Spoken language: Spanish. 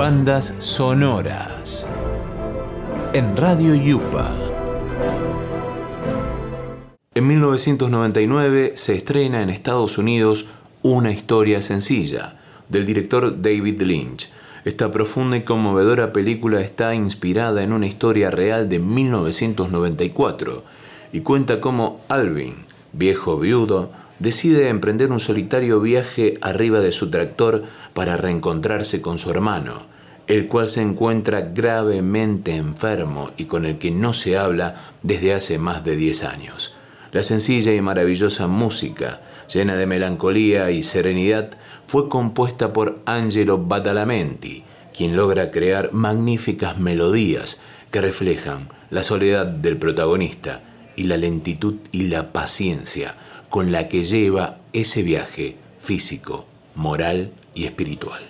Bandas sonoras. En Radio Yupa. En 1999 se estrena en Estados Unidos Una historia sencilla, del director David Lynch. Esta profunda y conmovedora película está inspirada en una historia real de 1994 y cuenta cómo Alvin, viejo viudo, decide emprender un solitario viaje arriba de su tractor para reencontrarse con su hermano, el cual se encuentra gravemente enfermo y con el que no se habla desde hace más de 10 años. La sencilla y maravillosa música, llena de melancolía y serenidad, fue compuesta por Angelo Badalamenti, quien logra crear magníficas melodías que reflejan la soledad del protagonista y la lentitud y la paciencia con la que lleva ese viaje físico, moral y espiritual.